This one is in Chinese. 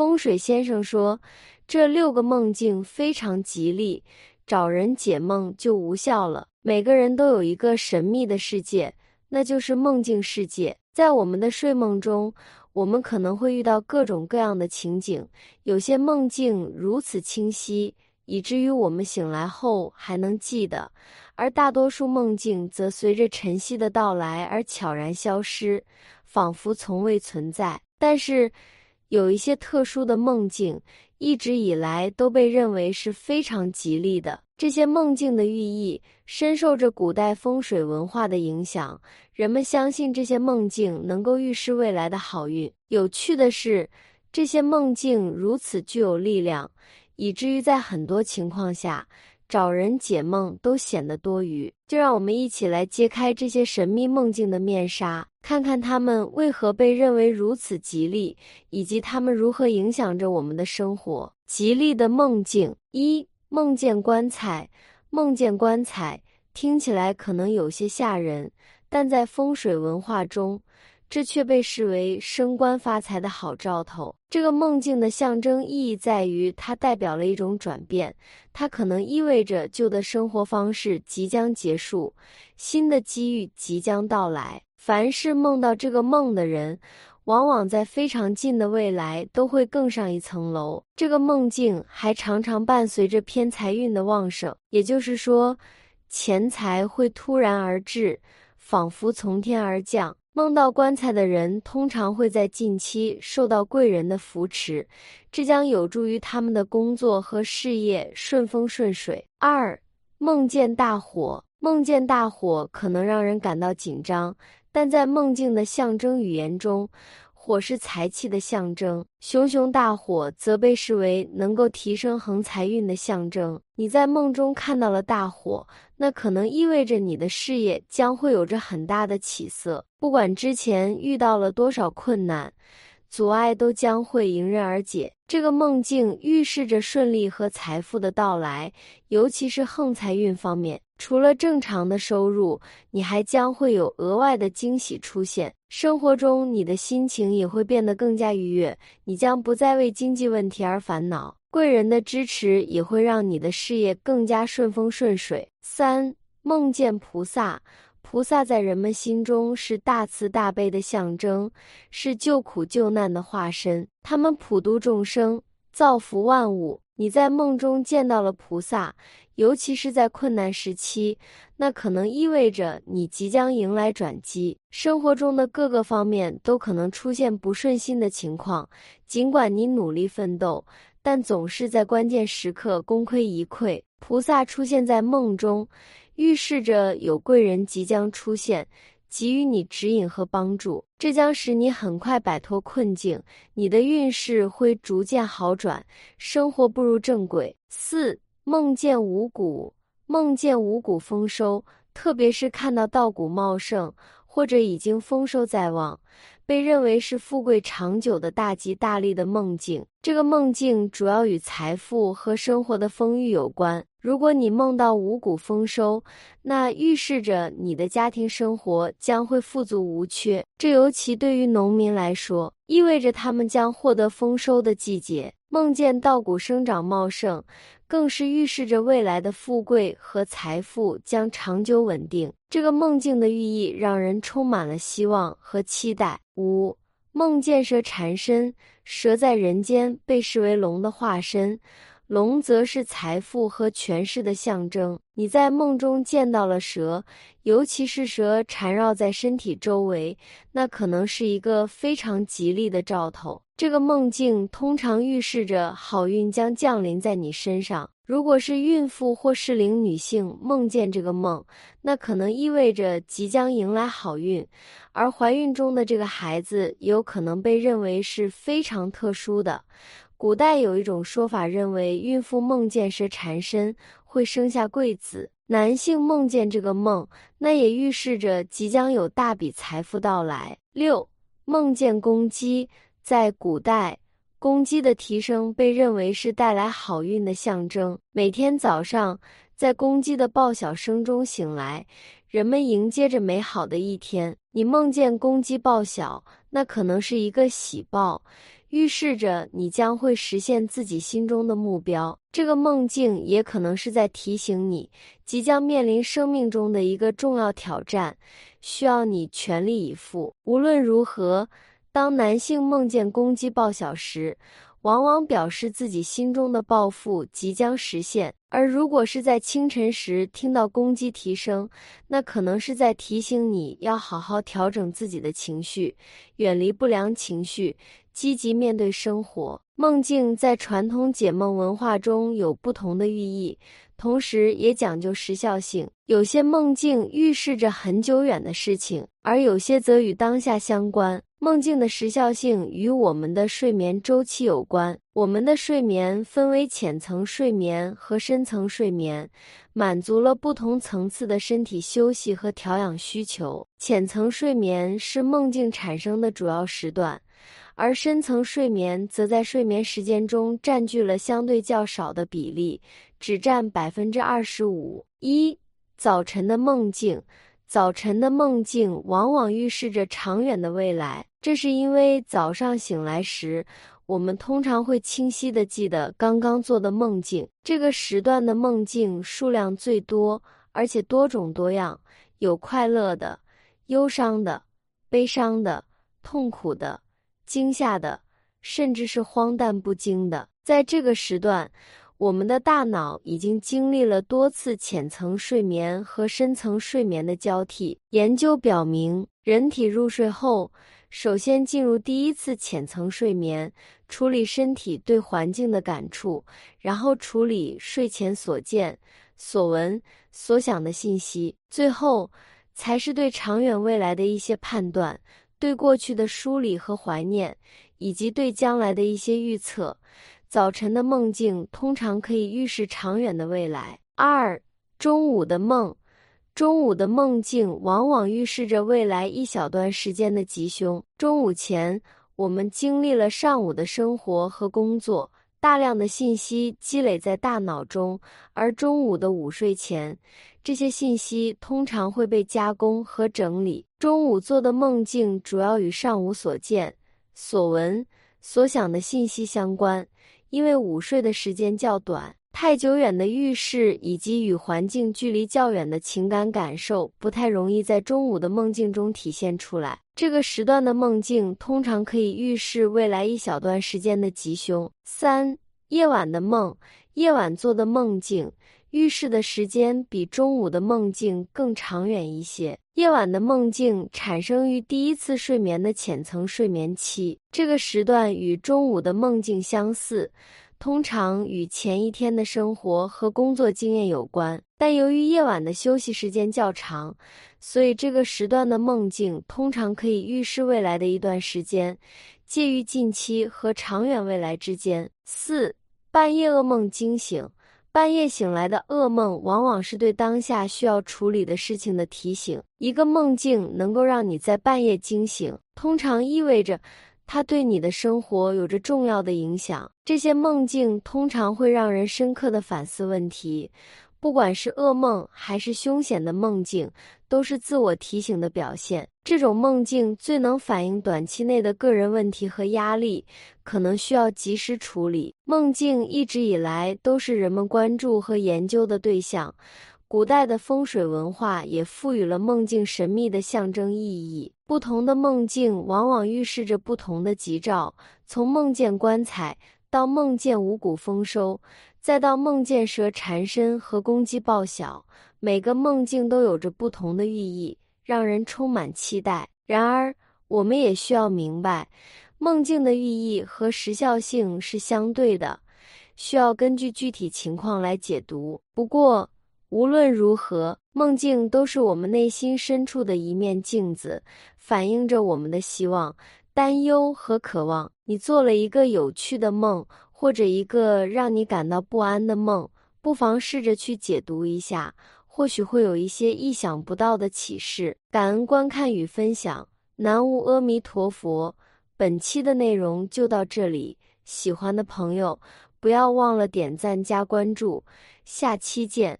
风水先生说，这六个梦境非常吉利，找人解梦就无效了。每个人都有一个神秘的世界，那就是梦境世界。在我们的睡梦中，我们可能会遇到各种各样的情景，有些梦境如此清晰，以至于我们醒来后还能记得；而大多数梦境则随着晨曦的到来而悄然消失，仿佛从未存在。但是，有一些特殊的梦境，一直以来都被认为是非常吉利的。这些梦境的寓意深受着古代风水文化的影响，人们相信这些梦境能够预示未来的好运。有趣的是，这些梦境如此具有力量，以至于在很多情况下。找人解梦都显得多余，就让我们一起来揭开这些神秘梦境的面纱，看看他们为何被认为如此吉利，以及他们如何影响着我们的生活。吉利的梦境一：梦见棺材。梦见棺材听起来可能有些吓人，但在风水文化中。这却被视为升官发财的好兆头。这个梦境的象征意义在于，它代表了一种转变，它可能意味着旧的生活方式即将结束，新的机遇即将到来。凡是梦到这个梦的人，往往在非常近的未来都会更上一层楼。这个梦境还常常伴随着偏财运的旺盛，也就是说，钱财会突然而至，仿佛从天而降。梦到棺材的人通常会在近期受到贵人的扶持，这将有助于他们的工作和事业顺风顺水。二、梦见大火，梦见大火可能让人感到紧张，但在梦境的象征语言中。火是财气的象征，熊熊大火则被视为能够提升横财运的象征。你在梦中看到了大火，那可能意味着你的事业将会有着很大的起色。不管之前遇到了多少困难。阻碍都将会迎刃而解。这个梦境预示着顺利和财富的到来，尤其是横财运方面。除了正常的收入，你还将会有额外的惊喜出现。生活中，你的心情也会变得更加愉悦，你将不再为经济问题而烦恼。贵人的支持也会让你的事业更加顺风顺水。三，梦见菩萨。菩萨在人们心中是大慈大悲的象征，是救苦救难的化身。他们普度众生，造福万物。你在梦中见到了菩萨，尤其是在困难时期，那可能意味着你即将迎来转机。生活中的各个方面都可能出现不顺心的情况，尽管你努力奋斗，但总是在关键时刻功亏一篑。菩萨出现在梦中。预示着有贵人即将出现，给予你指引和帮助，这将使你很快摆脱困境，你的运势会逐渐好转，生活步入正轨。四、梦见五谷，梦见五谷丰收，特别是看到稻谷茂盛或者已经丰收在望。被认为是富贵长久的大吉大利的梦境。这个梦境主要与财富和生活的丰裕有关。如果你梦到五谷丰收，那预示着你的家庭生活将会富足无缺。这尤其对于农民来说，意味着他们将获得丰收的季节。梦见稻谷生长茂盛。更是预示着未来的富贵和财富将长久稳定。这个梦境的寓意让人充满了希望和期待。五、梦见蛇缠身，蛇在人间被视为龙的化身。龙则是财富和权势的象征。你在梦中见到了蛇，尤其是蛇缠绕在身体周围，那可能是一个非常吉利的兆头。这个梦境通常预示着好运将降临在你身上。如果是孕妇或适龄女性梦见这个梦，那可能意味着即将迎来好运。而怀孕中的这个孩子有可能被认为是非常特殊的。古代有一种说法，认为孕妇梦见蛇缠身会生下贵子。男性梦见这个梦，那也预示着即将有大笔财富到来。六，梦见公鸡，在古代，公鸡的啼声被认为是带来好运的象征。每天早上，在公鸡的报晓声中醒来，人们迎接着美好的一天。你梦见公鸡报晓，那可能是一个喜报。预示着你将会实现自己心中的目标。这个梦境也可能是在提醒你，即将面临生命中的一个重要挑战，需要你全力以赴。无论如何，当男性梦见公鸡报晓时，往往表示自己心中的抱负即将实现，而如果是在清晨时听到公鸡啼声，那可能是在提醒你要好好调整自己的情绪，远离不良情绪，积极面对生活。梦境在传统解梦文化中有不同的寓意，同时也讲究时效性。有些梦境预示着很久远的事情，而有些则与当下相关。梦境的时效性与我们的睡眠周期有关。我们的睡眠分为浅层睡眠和深层睡眠，满足了不同层次的身体休息和调养需求。浅层睡眠是梦境产生的主要时段，而深层睡眠则在睡眠时间中占据了相对较少的比例，只占百分之二十五。一早晨的梦境。早晨的梦境往往预示着长远的未来，这是因为早上醒来时，我们通常会清晰地记得刚刚做的梦境。这个时段的梦境数量最多，而且多种多样，有快乐的、忧伤的、悲伤的、痛苦的、惊吓的，甚至是荒诞不经的。在这个时段。我们的大脑已经经历了多次浅层睡眠和深层睡眠的交替。研究表明，人体入睡后，首先进入第一次浅层睡眠，处理身体对环境的感触，然后处理睡前所见、所闻、所想的信息，最后才是对长远未来的一些判断，对过去的梳理和怀念，以及对将来的一些预测。早晨的梦境通常可以预示长远的未来。二、中午的梦，中午的梦境往往预示着未来一小段时间的吉凶。中午前，我们经历了上午的生活和工作，大量的信息积累在大脑中，而中午的午睡前，这些信息通常会被加工和整理。中午做的梦境主要与上午所见、所闻、所想的信息相关。因为午睡的时间较短，太久远的预示以及与环境距离较远的情感感受，不太容易在中午的梦境中体现出来。这个时段的梦境通常可以预示未来一小段时间的吉凶。三、夜晚的梦，夜晚做的梦境。预示的时间比中午的梦境更长远一些。夜晚的梦境产生于第一次睡眠的浅层睡眠期，这个时段与中午的梦境相似，通常与前一天的生活和工作经验有关。但由于夜晚的休息时间较长，所以这个时段的梦境通常可以预示未来的一段时间，介于近期和长远未来之间。四、半夜噩梦惊醒。半夜醒来的噩梦，往往是对当下需要处理的事情的提醒。一个梦境能够让你在半夜惊醒，通常意味着它对你的生活有着重要的影响。这些梦境通常会让人深刻的反思问题。不管是噩梦还是凶险的梦境，都是自我提醒的表现。这种梦境最能反映短期内的个人问题和压力，可能需要及时处理。梦境一直以来都是人们关注和研究的对象。古代的风水文化也赋予了梦境神秘的象征意义。不同的梦境往往预示着不同的吉兆，从梦见棺材到梦见五谷丰收。再到梦见蛇缠身和公鸡报晓，每个梦境都有着不同的寓意，让人充满期待。然而，我们也需要明白，梦境的寓意和时效性是相对的，需要根据具体情况来解读。不过，无论如何，梦境都是我们内心深处的一面镜子，反映着我们的希望、担忧和渴望。你做了一个有趣的梦。或者一个让你感到不安的梦，不妨试着去解读一下，或许会有一些意想不到的启示。感恩观看与分享，南无阿弥陀佛。本期的内容就到这里，喜欢的朋友不要忘了点赞加关注，下期见。